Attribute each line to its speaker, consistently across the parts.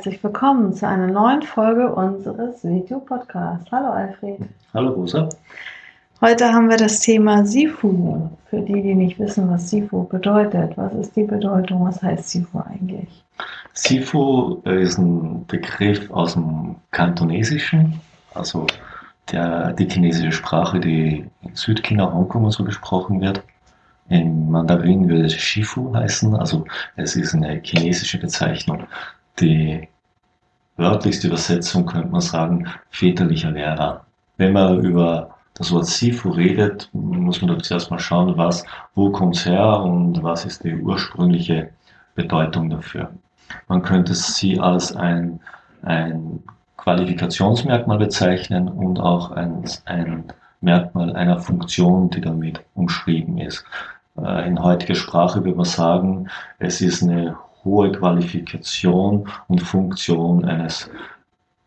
Speaker 1: Herzlich willkommen zu einer neuen Folge unseres Video-Podcasts. Hallo Alfred.
Speaker 2: Hallo Rosa.
Speaker 1: Heute haben wir das Thema Sifu. Für die, die nicht wissen, was Sifu bedeutet. Was ist die Bedeutung? Was heißt Sifu eigentlich?
Speaker 2: Sifu ist ein Begriff aus dem Kantonesischen, also der, die chinesische Sprache, die in Südchina, Hongkong und so gesprochen wird. Im Mandarin würde es Shifu heißen, also es ist eine chinesische Bezeichnung. Die wörtlichste Übersetzung könnte man sagen, väterlicher Lehrer. Wenn man über das Wort Sifu redet, muss man doch zuerst mal schauen, was, wo kommt's her und was ist die ursprüngliche Bedeutung dafür. Man könnte sie als ein, ein Qualifikationsmerkmal bezeichnen und auch ein, ein Merkmal einer Funktion, die damit umschrieben ist. Äh, in heutiger Sprache würde man sagen, es ist eine hohe Qualifikation und Funktion eines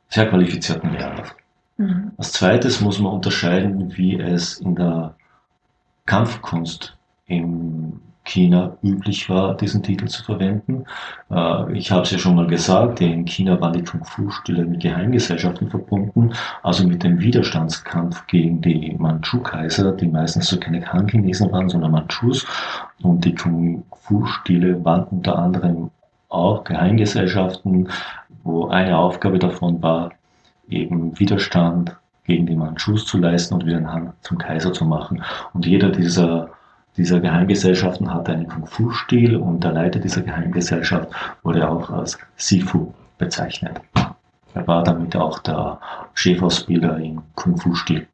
Speaker 2: sehr qualifizierten Lehrers. Mhm. Als zweites muss man unterscheiden, wie es in der Kampfkunst in China üblich war, diesen Titel zu verwenden. Äh, ich habe es ja schon mal gesagt, in China waren die Kung-Fu-Stile mit Geheimgesellschaften verbunden, also mit dem Widerstandskampf gegen die Manchu-Kaiser, die meistens so keine Han-Chinesen waren, sondern Manchus. Und die Kung-Fu-Stile waren unter anderem auch Geheimgesellschaften, wo eine Aufgabe davon war, eben Widerstand gegen die Manchus zu leisten und wieder einen Han zum Kaiser zu machen. Und jeder dieser, dieser Geheimgesellschaften hatte einen Kung-Fu-Stil und der Leiter dieser Geheimgesellschaft wurde auch als Sifu bezeichnet. Er war damit auch der Chefausbilder im Kung-Fu-Stil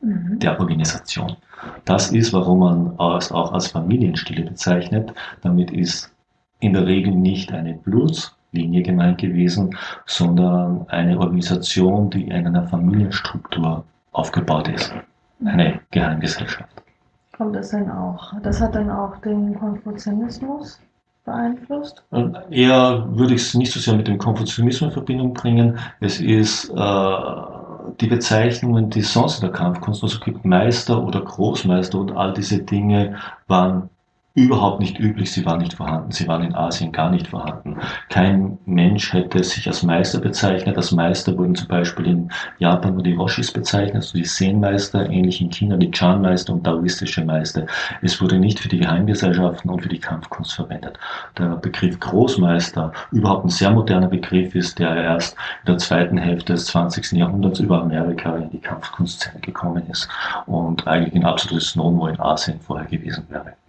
Speaker 2: mhm. der Organisation. Das ist, warum man es auch als Familienstile bezeichnet. Damit ist in der Regel nicht eine Bluts- Linie gemeint gewesen, sondern eine Organisation, die in einer Familienstruktur aufgebaut ist. Eine Geheimgesellschaft.
Speaker 1: Kommt das denn auch? Das hat dann auch den Konfuzianismus beeinflusst?
Speaker 2: Eher würde ich es nicht so sehr mit dem Konfuzianismus in Verbindung bringen. Es ist äh, die Bezeichnungen, die es sonst in der Kampfkunst also gibt, Meister oder Großmeister und all diese Dinge waren überhaupt nicht üblich, sie waren nicht vorhanden, sie waren in Asien gar nicht vorhanden. Kein Mensch hätte sich als Meister bezeichnet. Als Meister wurden zum Beispiel in Japan nur die Roshis bezeichnet, also die Zen-Meister, ähnlich in China die Chan-Meister und taoistische Meister. Es wurde nicht für die Geheimgesellschaften und für die Kampfkunst verwendet. Der Begriff Großmeister, überhaupt ein sehr moderner Begriff ist, der erst in der zweiten Hälfte des 20. Jahrhunderts über Amerika in die Kampfkunstszene gekommen ist und eigentlich ein absolutes No-No in Asien vorher gewesen wäre.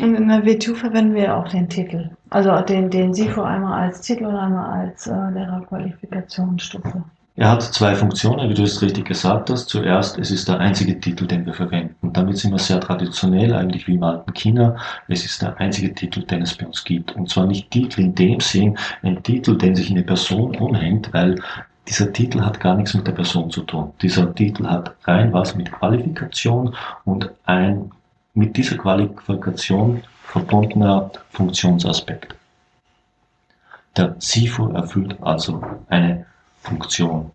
Speaker 1: Und in der WTU verwenden wir auch den Titel. Also den, den SIFO einmal als Titel und einmal als äh, Lehrerqualifikationsstufe.
Speaker 2: Er hat zwei Funktionen, wie du es richtig gesagt hast. Zuerst, es ist der einzige Titel, den wir verwenden. Damit sind wir sehr traditionell, eigentlich wie im alten China. Es ist der einzige Titel, den es bei uns gibt. Und zwar nicht Titel in dem Sinn, ein Titel, den sich eine Person umhängt, weil dieser Titel hat gar nichts mit der Person zu tun. Dieser Titel hat rein was mit Qualifikation und ein mit dieser Qualifikation verbundener Funktionsaspekt. Der SIFO erfüllt also eine Funktion.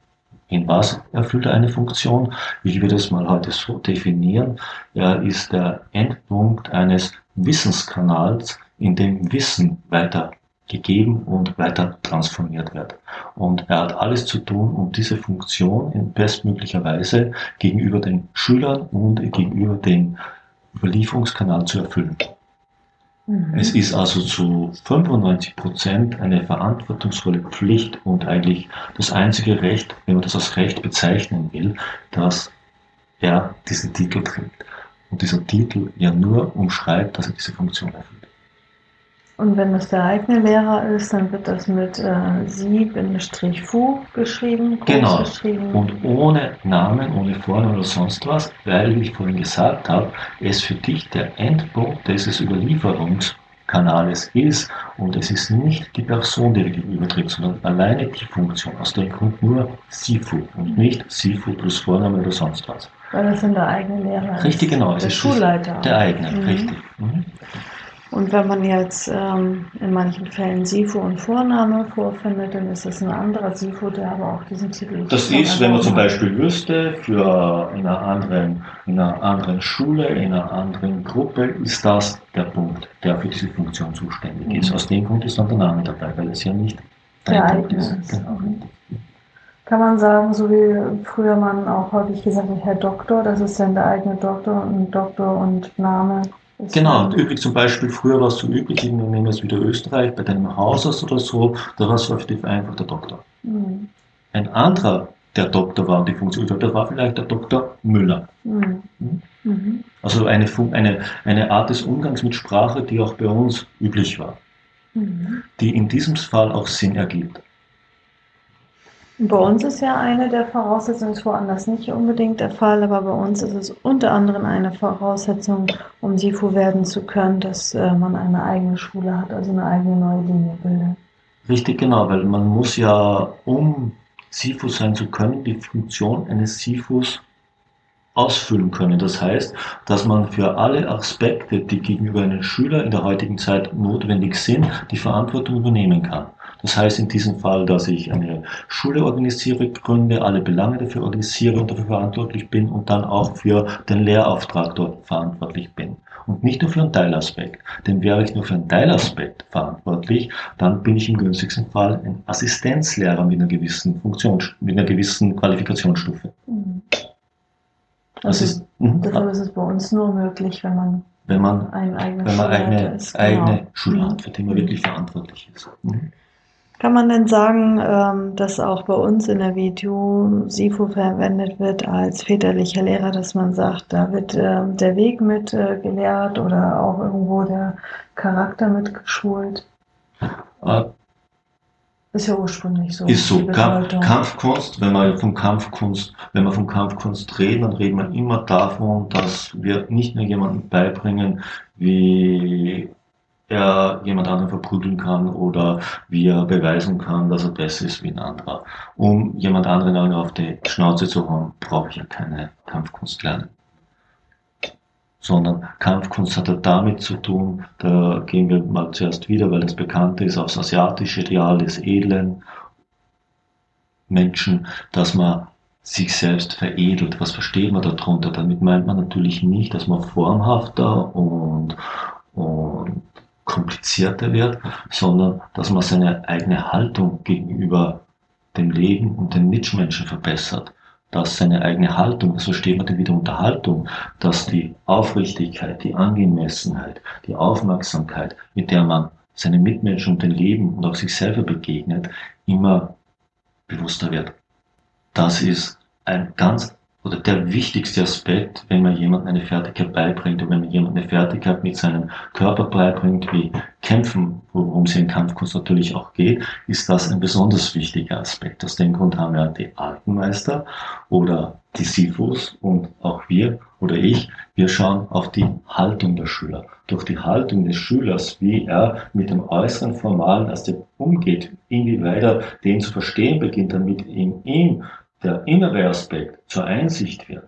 Speaker 2: In was erfüllt er eine Funktion? Ich würde es mal heute so definieren. Er ist der Endpunkt eines Wissenskanals, in dem Wissen weiter gegeben und weiter transformiert wird. Und er hat alles zu tun, um diese Funktion in bestmöglicher Weise gegenüber den Schülern und gegenüber den Überlieferungskanal zu erfüllen. Mhm. Es ist also zu 95 Prozent eine verantwortungsvolle Pflicht und eigentlich das einzige Recht, wenn man das als Recht bezeichnen will, dass er diesen Titel trägt. Und dieser Titel ja nur umschreibt, dass er diese Funktion erfüllt.
Speaker 1: Und wenn das der eigene Lehrer ist, dann wird das mit äh, Sie-Fu geschrieben.
Speaker 2: Genau. Geschrieben. Und ohne Namen, ohne Vornamen oder sonst was, weil, wie ich vorhin gesagt habe, es für dich der Endpunkt dieses Überlieferungskanals Kanales ist und es ist nicht die Person, die gegenübertritt, sondern alleine die Funktion. Aus dem Grund nur Sifu und nicht Sifu plus Vorname oder sonst was.
Speaker 1: Weil das sind der eigene Lehrer
Speaker 2: Richtig, genau.
Speaker 1: Der Schulleiter.
Speaker 2: Der eigene, mhm. richtig. Mhm.
Speaker 1: Und wenn man jetzt ähm, in manchen Fällen Sifu und Vorname vorfindet, dann ist das ein anderer Sifu, der aber auch diesen Titel
Speaker 2: Das ist, wenn man zum Beispiel wüsste, für in einer anderen, in einer anderen Schule, in einer anderen Gruppe, ist das der Punkt, der für diese Funktion zuständig mhm. ist. Aus dem Grund ist dann der Name dabei, weil es ja nicht
Speaker 1: der Punkt ist. ist. Genau. Kann man sagen, so wie früher man auch häufig gesagt hat, Herr Doktor, das ist dann der eigene Doktor und Doktor und Name
Speaker 2: Genau, üblich zum Beispiel, früher war es so üblich, wir nehmen es wieder Österreich, bei deinem Hausarzt oder so, da war es relativ einfach der Doktor. Mhm. Ein anderer, der Doktor war und die Funktion, der war vielleicht der Doktor Müller. Mhm. Mhm. Also eine, eine, eine Art des Umgangs mit Sprache, die auch bei uns üblich war, mhm. die in diesem Fall auch Sinn ergibt.
Speaker 1: Bei uns ist ja eine der Voraussetzungen, ist woanders nicht unbedingt der Fall, aber bei uns ist es unter anderem eine Voraussetzung, um SIFU werden zu können, dass äh, man eine eigene Schule hat, also eine eigene neue Linie bildet.
Speaker 2: Richtig, genau, weil man muss ja, um SIFU sein zu können, die Funktion eines SIFUs ausfüllen können. Das heißt, dass man für alle Aspekte, die gegenüber einem Schüler in der heutigen Zeit notwendig sind, die Verantwortung übernehmen kann. Das heißt in diesem Fall, dass ich eine Schule organisiere, gründe, alle Belange dafür organisiere und dafür verantwortlich bin und dann auch für den Lehrauftrag dort verantwortlich bin. Und nicht nur für einen Teilaspekt. Denn wäre ich nur für einen Teilaspekt verantwortlich, dann bin ich im günstigsten Fall ein Assistenzlehrer mit einer gewissen Funktion, mit einer gewissen Qualifikationsstufe. Mhm.
Speaker 1: Also ist, mhm. deshalb ist es bei uns nur möglich, wenn man
Speaker 2: wenn man, wenn man eigene, ist, genau. eigene Schule hat, für die man wirklich verantwortlich ist. Mhm.
Speaker 1: Kann man denn sagen, ähm, dass auch bei uns in der WTO SIFO verwendet wird als väterlicher Lehrer, dass man sagt, da wird ähm, der Weg mit äh, gelehrt oder auch irgendwo der Charakter mit geschult? Äh, ist ja ursprünglich so.
Speaker 2: Ist so. Kampfkunst, wenn wir von Kampfkunst, wenn wir von Kampfkunst reden, dann reden wir immer davon, dass wir nicht nur jemandem beibringen, wie er jemand anderen verprügeln kann oder wie er beweisen kann, dass er besser ist wie ein anderer. Um jemand anderen auf die Schnauze zu hauen, brauche ich ja keine Kampfkunst lernen. Sondern Kampfkunst hat ja damit zu tun, da gehen wir mal zuerst wieder, weil das Bekannte ist, aufs asiatische Ideal des edlen Menschen, dass man sich selbst veredelt. Was versteht man darunter? Damit meint man natürlich nicht, dass man formhafter und, und komplizierter wird, sondern dass man seine eigene Haltung gegenüber dem Leben und den Mitmenschen verbessert. Dass seine eigene Haltung, so steht man dann wieder unter Haltung, dass die Aufrichtigkeit, die Angemessenheit, die Aufmerksamkeit, mit der man seinen Mitmenschen und dem Leben und auch sich selber begegnet, immer bewusster wird. Das ist ein ganz oder der wichtigste Aspekt, wenn man jemandem eine Fertigkeit beibringt und wenn man jemandem eine Fertigkeit mit seinem Körper beibringt, wie Kämpfen, worum es in Kampfkunst natürlich auch geht, ist das ein besonders wichtiger Aspekt. Aus dem Grund haben wir die alten Meister oder die Sifus und auch wir oder ich, wir schauen auf die Haltung der Schüler. Durch die Haltung des Schülers, wie er mit dem äußeren formalen Aspekt umgeht, inwieweit er den zu verstehen beginnt, damit in ihm der innere Aspekt zur Einsicht wird,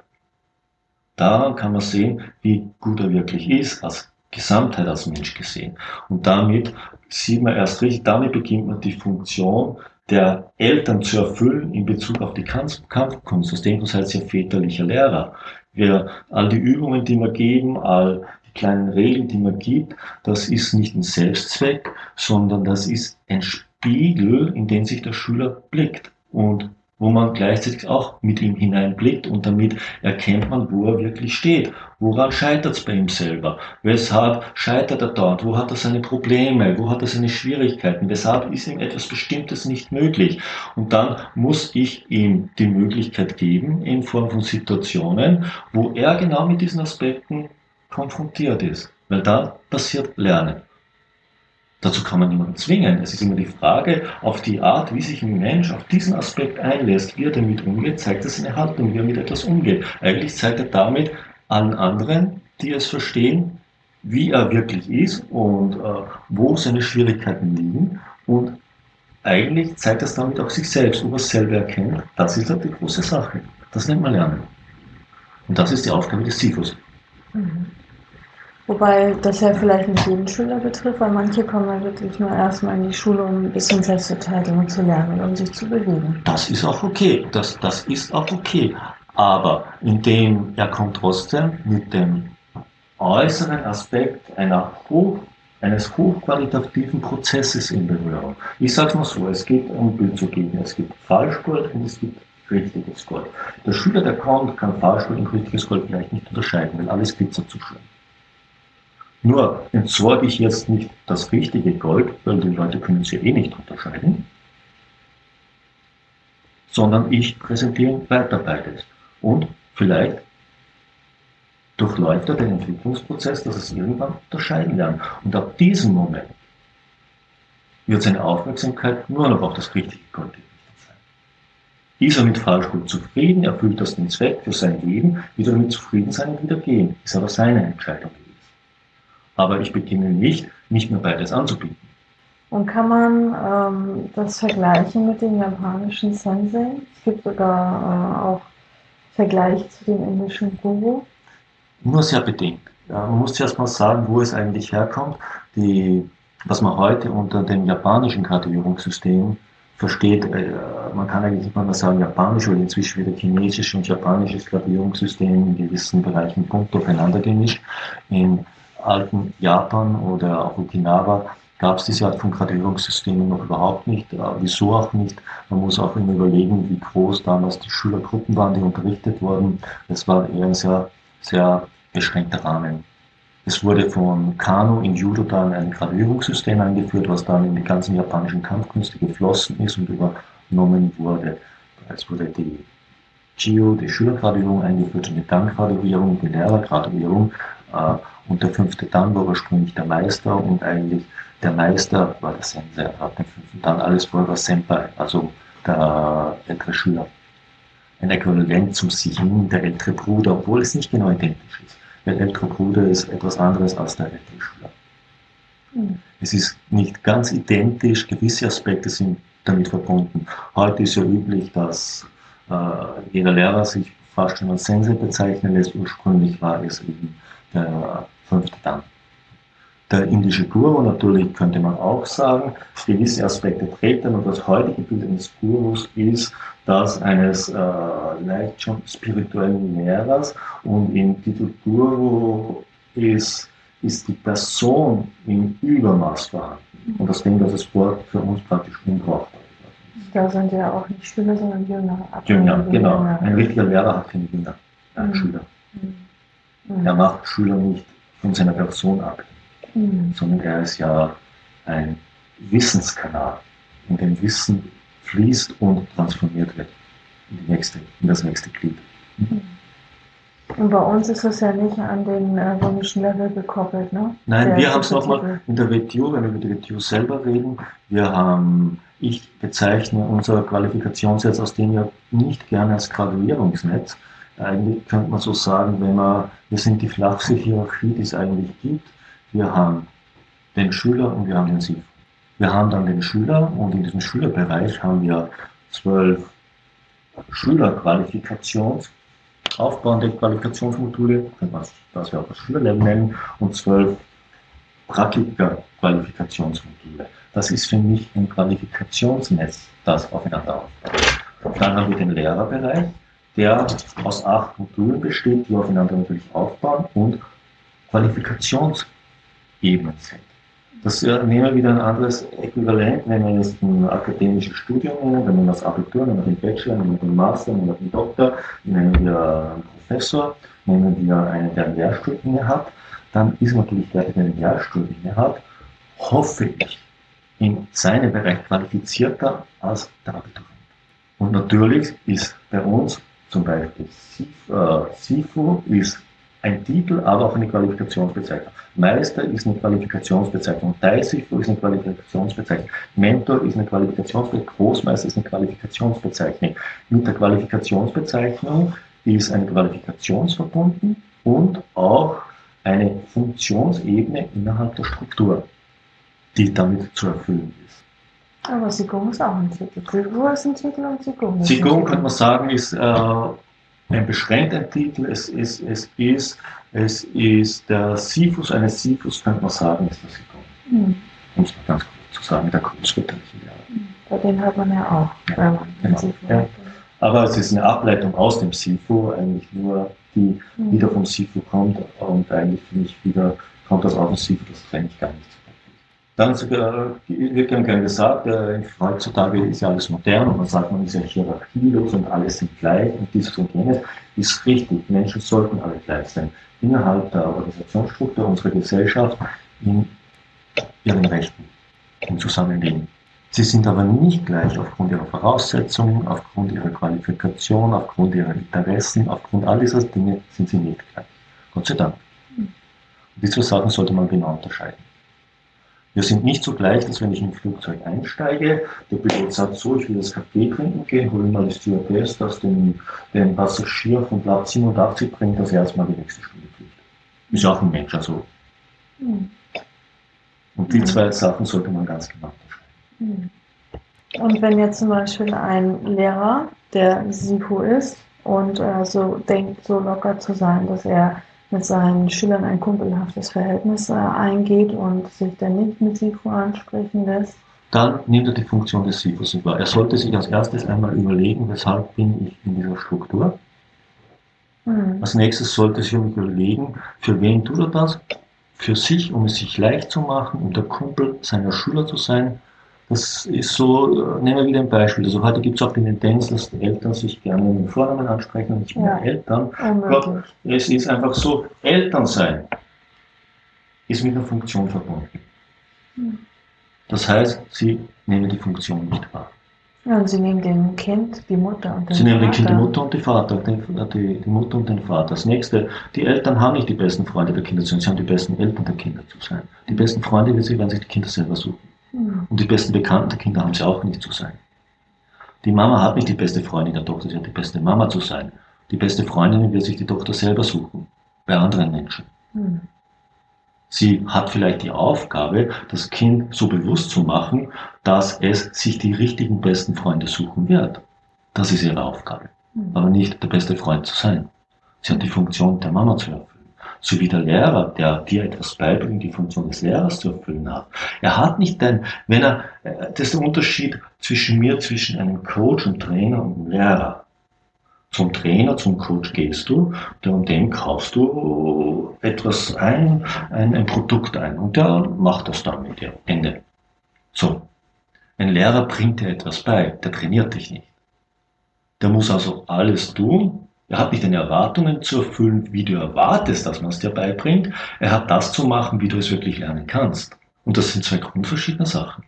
Speaker 2: daran kann man sehen, wie gut er wirklich ist, als Gesamtheit als Mensch gesehen. Und damit sieht man erst richtig, damit beginnt man die Funktion der Eltern zu erfüllen in Bezug auf die Kampfkunst. Aus dem seid ihr väterlicher Lehrer. Wir, all die Übungen, die wir geben, all die kleinen Regeln, die man gibt, das ist nicht ein Selbstzweck, sondern das ist ein Spiegel, in den sich der Schüler blickt. Und wo man gleichzeitig auch mit ihm hineinblickt und damit erkennt man, wo er wirklich steht. Woran scheitert es bei ihm selber? Weshalb scheitert er dort? Wo hat er seine Probleme? Wo hat er seine Schwierigkeiten? Weshalb ist ihm etwas Bestimmtes nicht möglich? Und dann muss ich ihm die Möglichkeit geben, in Form von Situationen, wo er genau mit diesen Aspekten konfrontiert ist. Weil dann passiert Lernen. Dazu kann man niemanden zwingen. Es ist immer die Frage, auf die Art, wie sich ein Mensch auf diesen Aspekt einlässt, wie er damit umgeht, zeigt er seine Haltung, wie er mit etwas umgeht. Eigentlich zeigt er damit allen anderen, die es verstehen, wie er wirklich ist und äh, wo seine Schwierigkeiten liegen. Und eigentlich zeigt das damit auch sich selbst, ob er es selber erkennt. Das ist halt die große Sache. Das nennt man Lernen. Und das ist die Aufgabe des Sisyphus. Mhm.
Speaker 1: Wobei das ja vielleicht nicht jeden Schüler betrifft, weil manche kommen ja wirklich nur erstmal in die Schule, um ein bisschen Selbstverteidigung zu lernen und um sich zu bewegen.
Speaker 2: Das ist auch okay. Das, das ist auch okay. Aber indem er kommt trotzdem mit dem äußeren Aspekt einer hoch, eines hochqualitativen Prozesses in Berührung. Ich sage es mal so, es geht um Bild zu geben. Es gibt Falschgold und es gibt richtiges Gold. Der Schüler, der kommt, kann Falschgold und richtiges Gold vielleicht nicht unterscheiden, weil alles glitzert zu schön. Nur entsorge ich jetzt nicht das richtige Gold, weil die Leute können es ja eh nicht unterscheiden, sondern ich präsentiere weiter beides. Und vielleicht durchläuft er den Entwicklungsprozess, dass es irgendwann unterscheiden lernt. Und ab diesem Moment wird seine Aufmerksamkeit nur noch auf das richtige Gold gerichtet sein. Ist er mit Falschgold zufrieden, erfüllt das den Zweck für sein Leben, wird er damit zufrieden sein und wieder gehen. Ist aber seine Entscheidung. Aber ich beginne nicht, nicht mehr beides anzubieten.
Speaker 1: Und kann man ähm, das vergleichen mit dem japanischen Sensei? Es gibt sogar äh, auch Vergleich zu dem indischen Guru.
Speaker 2: Nur sehr bedingt. Ja, man muss zuerst mal sagen, wo es eigentlich herkommt. Die, was man heute unter dem japanischen Graduierungssystem versteht, äh, man kann eigentlich nicht mal sagen japanisch, weil inzwischen wieder chinesisches und japanisches Graduierungssystem in gewissen Bereichen Punkt aufeinander gemischt. In alten Japan oder auch Okinawa gab es diese Art von Gradierungssystemen noch überhaupt nicht. Äh, wieso auch nicht? Man muss auch immer überlegen, wie groß damals die Schülergruppen waren, die unterrichtet wurden. Es war eher ein sehr, sehr beschränkter Rahmen. Es wurde von Kano in Judo dann ein Gradierungssystem eingeführt, was dann in die ganzen japanischen Kampfkünste geflossen ist und übernommen wurde. Es wurde die Gio, die Schülergraduierung eingeführt und die Dan-Graduierung, die Lehrergraduierung. Äh, und der fünfte Dan war ursprünglich der Meister und eigentlich der Meister war der Sensei, hat den fünften Dan, alles vorher war Senpai, also der ältere Schüler. Ein Äquivalent zum Sihin, der ältere Bruder, obwohl es nicht genau identisch ist. Der ältere Bruder ist etwas anderes als der ältere Schüler. Mhm. Es ist nicht ganz identisch, gewisse Aspekte sind damit verbunden. Heute ist ja üblich, dass äh, jeder Lehrer sich fast schon als Sensei bezeichnen lässt. Ursprünglich war es eben der fünfte Dan. Der indische Guru natürlich könnte man auch sagen, gewisse Aspekte treten und das heutige Bild eines Gurus ist das eines äh, leicht schon spirituellen Lehrers und im Titel Guru ist, ist die Person im Übermaß vorhanden. Und ich, dass das Wort für uns praktisch unbrauchbar
Speaker 1: ist. Da sind ja auch nicht Schüler, sondern Jünger.
Speaker 2: Jünger, genau. Ein richtiger Lehrer hat keine Jünger, mhm. Schüler. Mhm. Er macht Schüler nicht von seiner Person ab, mhm. sondern er ist ja ein Wissenskanal, in dem Wissen fließt und transformiert wird in, die nächste, in das nächste Glied. Mhm.
Speaker 1: Und bei uns ist es ja nicht an den äh, römischen Level gekoppelt, ne?
Speaker 2: Nein, der wir haben es nochmal in der WTU, wenn wir mit der WTU selber reden, wir haben, ich bezeichne unser Qualifikationsnetz aus dem ja nicht gerne als Graduierungsnetz, eigentlich könnte man so sagen, wenn man, wir sind die flachste Hierarchie, die es eigentlich gibt. Wir haben den Schüler und wir haben den SIF. Wir haben dann den Schüler und in diesem Schülerbereich haben wir zwölf Schülerqualifikations, aufbauende Qualifikationsmodule, das wir auch das Schülerlevel nennen, und zwölf Praktiker-Qualifikationsmodule. Das ist für mich ein Qualifikationsnetz, das aufeinander aufbaut. Dann haben wir den Lehrerbereich, der aus acht Modulen besteht, die aufeinander natürlich aufbauen und Qualifikationsebenen sind. Das nehmen wir wieder ein anderes Äquivalent, wenn wir jetzt ein akademisches Studium nehmen, wenn wir das Abitur, wir den Bachelor, wir den Master, wir den Doktor, nehmen wir einen Professor, nehmen wir einen, der einen Lehrstuhl inne hat, dann ist natürlich der, der einen Lehrstuhl inne hat, hoffe ich, in seinem Bereich qualifizierter als der Abiturient. Und natürlich ist bei uns zum Beispiel äh, ist ein Titel, aber auch eine Qualifikationsbezeichnung. Meister ist eine Qualifikationsbezeichnung. Teilsifo ist eine Qualifikationsbezeichnung. Mentor ist eine Qualifikationsbezeichnung. Großmeister ist eine Qualifikationsbezeichnung. Mit der Qualifikationsbezeichnung ist eine Qualifikationsverbunden und auch eine Funktionsebene innerhalb der Struktur, die damit zu erfüllen ist.
Speaker 1: Aber Sigung ist auch ein Titel. Sigung ist ein Titel und Sigung
Speaker 2: ist Sigung, könnte man sagen, ist äh, ein beschränkter Titel. Es ist, es ist, es ist der Sifus eines Sifus, könnte man sagen, ist der Sigung. Mhm. Um es mal ganz kurz zu sagen, der Lehre.
Speaker 1: Mhm. Bei den hört man ja auch, ja, wenn man
Speaker 2: genau. Sifu ja. Aber es ist eine Ableitung aus dem Sifu, eigentlich nur die mhm. wieder vom Sifu kommt und eigentlich finde ich wieder kommt das auf dem Sifu, das trenne ich gar nicht. Dann äh, wird gern gesagt, äh, heutzutage ist ja alles modern und man sagt, man ist ja hierarchielos und alle sind gleich und dieses und jenes. Ist richtig, Menschen sollten alle gleich sein. Innerhalb der Organisationsstruktur unserer Gesellschaft in ihren Rechten, im Zusammenleben. Sie sind aber nicht gleich aufgrund ihrer Voraussetzungen, aufgrund ihrer Qualifikation, aufgrund ihrer Interessen, aufgrund all dieser Dinge sind sie nicht gleich. Gott sei Dank. Und diese Sachen sollte man genau unterscheiden. Wir sind nicht so gleich, dass wenn ich in ein Flugzeug einsteige, der Pilot sagt so, ich will das Kaffee trinken gehen, hole mal die Stewardess, dass den, den Passagier von Platz 87 bringt, dass er erstmal die nächste Stunde fliegt. Ist auch ein Mensch, also. Mhm. Und die zwei Sachen sollte man ganz genau
Speaker 1: hm. Und wenn jetzt zum Beispiel ein Lehrer, der SIFO ist und äh, so denkt, so locker zu sein, dass er mit seinen Schülern ein kumpelhaftes Verhältnis äh, eingeht und sich dann nicht mit SIFO ansprechen lässt,
Speaker 2: dann nimmt er die Funktion des SIFOs wahr. Er sollte sich als erstes einmal überlegen, weshalb bin ich in dieser Struktur. Mhm. Als nächstes sollte er sich überlegen, für wen tut er das? Für sich, um es sich leicht zu machen, um der Kumpel seiner Schüler zu sein, das ist so, äh, nehmen wir wieder ein Beispiel. Also heute gibt es auch die Tendenz, dass die Eltern sich gerne mit Vornamen ansprechen und nicht mehr ja. Eltern. Gott, es ist einfach so, Eltern sein ist mit einer Funktion verbunden. Hm. Das heißt, sie nehmen die Funktion nicht wahr.
Speaker 1: Ja, und sie nehmen dem Kind die Mutter und den
Speaker 2: Sie nehmen dem Kind die Mutter und die Vater, die, die, die, Mutter und den Vater. Das nächste, die Eltern haben nicht die besten Freunde der Kinder zu sein, sie haben die besten Eltern der Kinder zu sein. Die besten Freunde werden sich die Kinder selber suchen. Und die besten Bekannten der Kinder haben sie auch nicht zu sein. Die Mama hat nicht die beste Freundin der Tochter, sie hat die beste Mama zu sein. Die beste Freundin wird sich die Tochter selber suchen, bei anderen Menschen. Mhm. Sie hat vielleicht die Aufgabe, das Kind so bewusst zu machen, dass es sich die richtigen besten Freunde suchen wird. Das ist ihre Aufgabe. Mhm. Aber nicht der beste Freund zu sein. Sie hat die Funktion der Mama zu erfüllen sowie der Lehrer, der dir etwas beibringt, die Funktion des Lehrers zu erfüllen hat. Er hat nicht ein, wenn er, äh, das ist der Unterschied zwischen mir, zwischen einem Coach und Trainer und einem Lehrer. Zum Trainer, zum Coach gehst du, und dem kaufst du etwas ein, ein, ein Produkt ein und der macht das dann mit dir. Ende. So. Ein Lehrer bringt dir etwas bei, der trainiert dich nicht. Der muss also alles tun, er hat nicht deine Erwartungen zu erfüllen, wie du erwartest, dass man es dir beibringt. Er hat das zu machen, wie du es wirklich lernen kannst. Und das sind zwei grundverschiedene Sachen.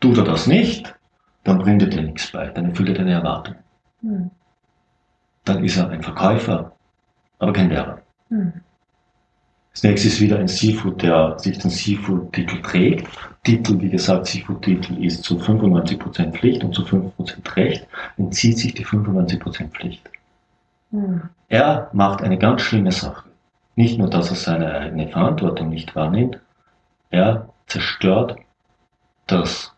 Speaker 2: Tut er das nicht, dann bringt er dir nichts bei, dann erfüllt er deine Erwartungen. Hm. Dann ist er ein Verkäufer, aber kein Lehrer. Hm. Das nächste ist wieder ein Seafood, der sich den Seafood-Titel trägt. Titel, wie gesagt, Seafood-Titel ist zu 95% Pflicht und zu 5% Recht, entzieht sich die 95% Pflicht. Er macht eine ganz schlimme Sache. Nicht nur, dass er seine eigene Verantwortung nicht wahrnimmt, er zerstört das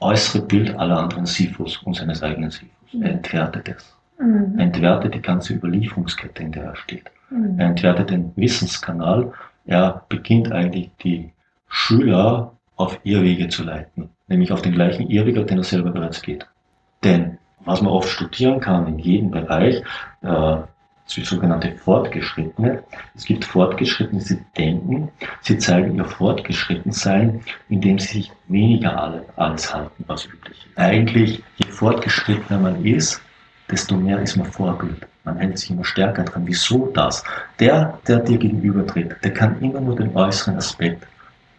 Speaker 2: äußere Bild aller anderen Sifus und seines eigenen Sifus. Mhm. Er entwertet es. Mhm. Er entwertet die ganze Überlieferungskette, in der er steht. Mhm. Er entwertet den Wissenskanal. Er beginnt eigentlich die Schüler auf Irrwege zu leiten, nämlich auf den gleichen Irrweg, auf den er selber bereits geht. Denn was man oft studieren kann in jedem Bereich, äh, sogenannte Fortgeschrittene. Es gibt Fortgeschrittene, sie denken, sie zeigen ihr Fortgeschrittensein, indem sie sich weniger alles halten, was üblich ist. Eigentlich, je fortgeschrittener man ist, desto mehr ist man Vorbild. Man hält sich immer stärker dran. Wieso das? Der, der dir gegenübertritt, der kann immer nur den äußeren Aspekt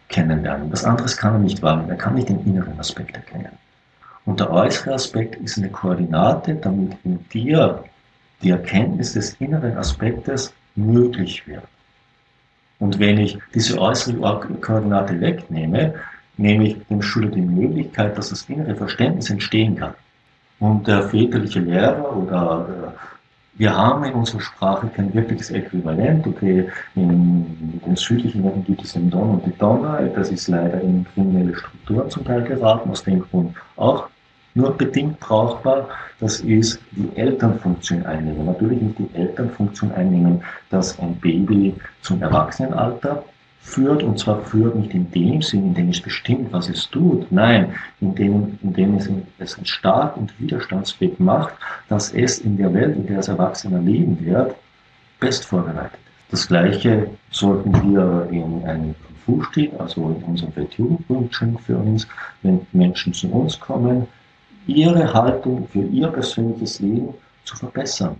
Speaker 2: kennenlernen. Was anderes kann er nicht wahrnehmen. Er kann nicht den inneren Aspekt erkennen. Und der äußere Aspekt ist eine Koordinate, damit in dir die Erkenntnis des inneren Aspektes möglich wird. Und wenn ich diese äußere Koordinate wegnehme, nehme ich dem Schüler die Möglichkeit, dass das innere Verständnis entstehen kann. Und der väterliche Lehrer oder wir haben in unserer Sprache kein wirkliches Äquivalent. Okay, in den südlichen Ländern gibt es den Don und die Donner. Das ist leider in kriminelle Strukturen zum Teil geraten, aus dem Grund auch nur bedingt brauchbar. Das ist die Elternfunktion einnehmen. Natürlich nicht die Elternfunktion einnehmen, dass ein Baby zum Erwachsenenalter führt, und zwar führt nicht in dem Sinn, in dem es bestimmt, was es tut, nein, indem, indem es es stark und widerstandsfähig macht, dass es in der Welt, in der es Erwachsener leben wird, best vorbereitet ist. Das Gleiche sollten wir in einem Fu-Stil, also in unserem Weltjugendwünschen für uns, wenn Menschen zu uns kommen, ihre Haltung für ihr persönliches Leben zu verbessern,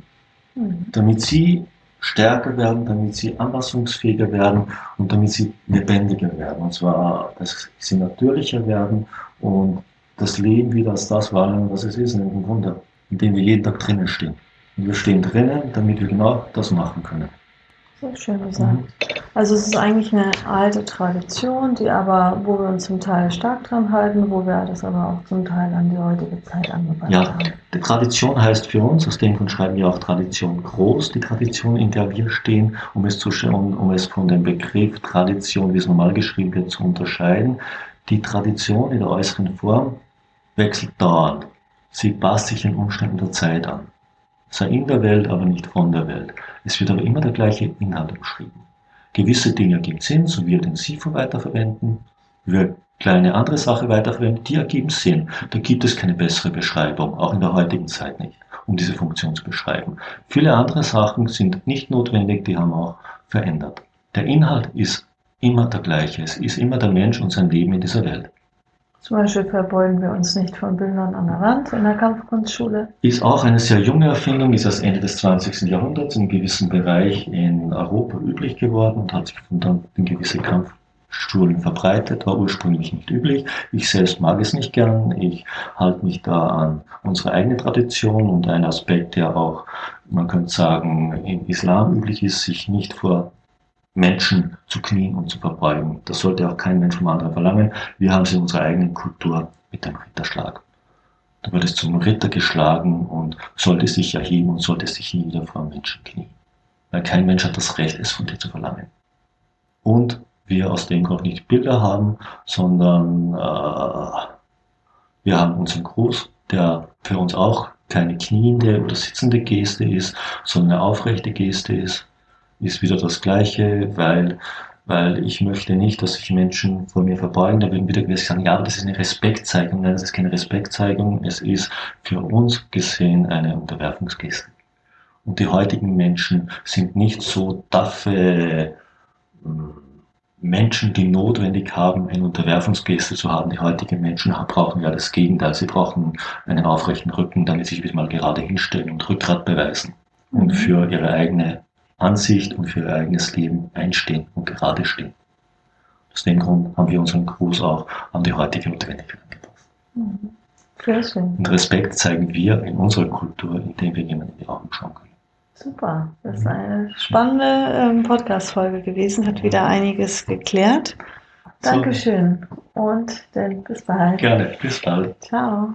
Speaker 2: mhm. damit sie stärker werden, damit sie anpassungsfähiger werden und damit sie lebendiger werden. Und zwar, dass sie natürlicher werden und das Leben wieder als das wahrnehmen, was es ist, nämlich ein Wunder, in dem wir jeden Tag drinnen stehen. Und wir stehen drinnen, damit wir genau das machen können.
Speaker 1: Sehr schön gesagt. Mhm. Also es ist eigentlich eine alte Tradition, die aber, wo wir uns zum Teil stark dran halten, wo wir das aber auch zum Teil an die heutige Zeit angepasst
Speaker 2: ja, haben. Die Tradition heißt für uns, aus dem Grund schreiben wir auch Tradition groß, die Tradition, in der wir stehen, um es, zu, um, um es von dem Begriff Tradition, wie es normal geschrieben wird, zu unterscheiden. Die Tradition in der äußeren Form wechselt dauernd. Sie passt sich den Umständen der Zeit an sei in der Welt, aber nicht von der Welt. Es wird aber immer der gleiche Inhalt beschrieben. Gewisse Dinge ergeben Sinn, so wie wir den SIFO weiterverwenden, wir kleine andere Sache weiterverwenden, die ergeben Sinn. Da gibt es keine bessere Beschreibung, auch in der heutigen Zeit nicht, um diese Funktion zu beschreiben. Viele andere Sachen sind nicht notwendig, die haben auch verändert. Der Inhalt ist immer der gleiche. Es ist immer der Mensch und sein Leben in dieser Welt.
Speaker 1: Zum Beispiel verbeugen wir uns nicht von Bildern an der Wand in der Kampfkunstschule.
Speaker 2: Ist auch eine sehr junge Erfindung, ist erst Ende des 20. Jahrhunderts in gewissen Bereich in Europa üblich geworden und hat sich dann in gewisse Kampfschulen verbreitet, war ursprünglich nicht üblich. Ich selbst mag es nicht gern. Ich halte mich da an unsere eigene Tradition und ein Aspekt, der auch, man könnte sagen, im Islam üblich ist, sich nicht vor Menschen zu knien und zu verbeugen. Das sollte auch kein Mensch vom anderen verlangen. Wir haben es in unserer eigenen Kultur mit dem Ritterschlag. Da wird es zum Ritter geschlagen und sollte sich erheben und sollte sich nie wieder vor einem Menschen knien. Weil kein Mensch hat das Recht, es von dir zu verlangen. Und wir aus dem Grund nicht Bilder haben, sondern äh, wir haben unseren Gruß, der für uns auch keine kniende oder sitzende Geste ist, sondern eine aufrechte Geste ist ist wieder das Gleiche, weil, weil ich möchte nicht, dass sich Menschen vor mir verbeugen. Da würden wieder gewisse sagen, ja, aber das ist eine Respektzeigung. Nein, das ist keine Respektzeigung. Es ist für uns gesehen eine Unterwerfungsgeste. Und die heutigen Menschen sind nicht so daffe hm, Menschen, die notwendig haben, eine Unterwerfungsgeste zu haben. Die heutigen Menschen brauchen ja das Gegenteil. Sie brauchen einen aufrechten Rücken, damit sie sich wieder mal gerade hinstellen und Rückgrat beweisen und mhm. für ihre eigene Ansicht und für ihr eigenes Leben einstehen und gerade stehen. Aus dem Grund haben wir unseren Gruß auch an die heutige Notwendigkeit angepasst. Mhm. Sehr schön. Und Respekt zeigen wir in unserer Kultur, indem wir jemanden in die Augen schauen können.
Speaker 1: Super, das ist eine spannende ähm, Podcast-Folge gewesen, hat wieder einiges geklärt. Dankeschön so. und dann bis bald.
Speaker 2: Gerne, bis bald.
Speaker 1: Ciao.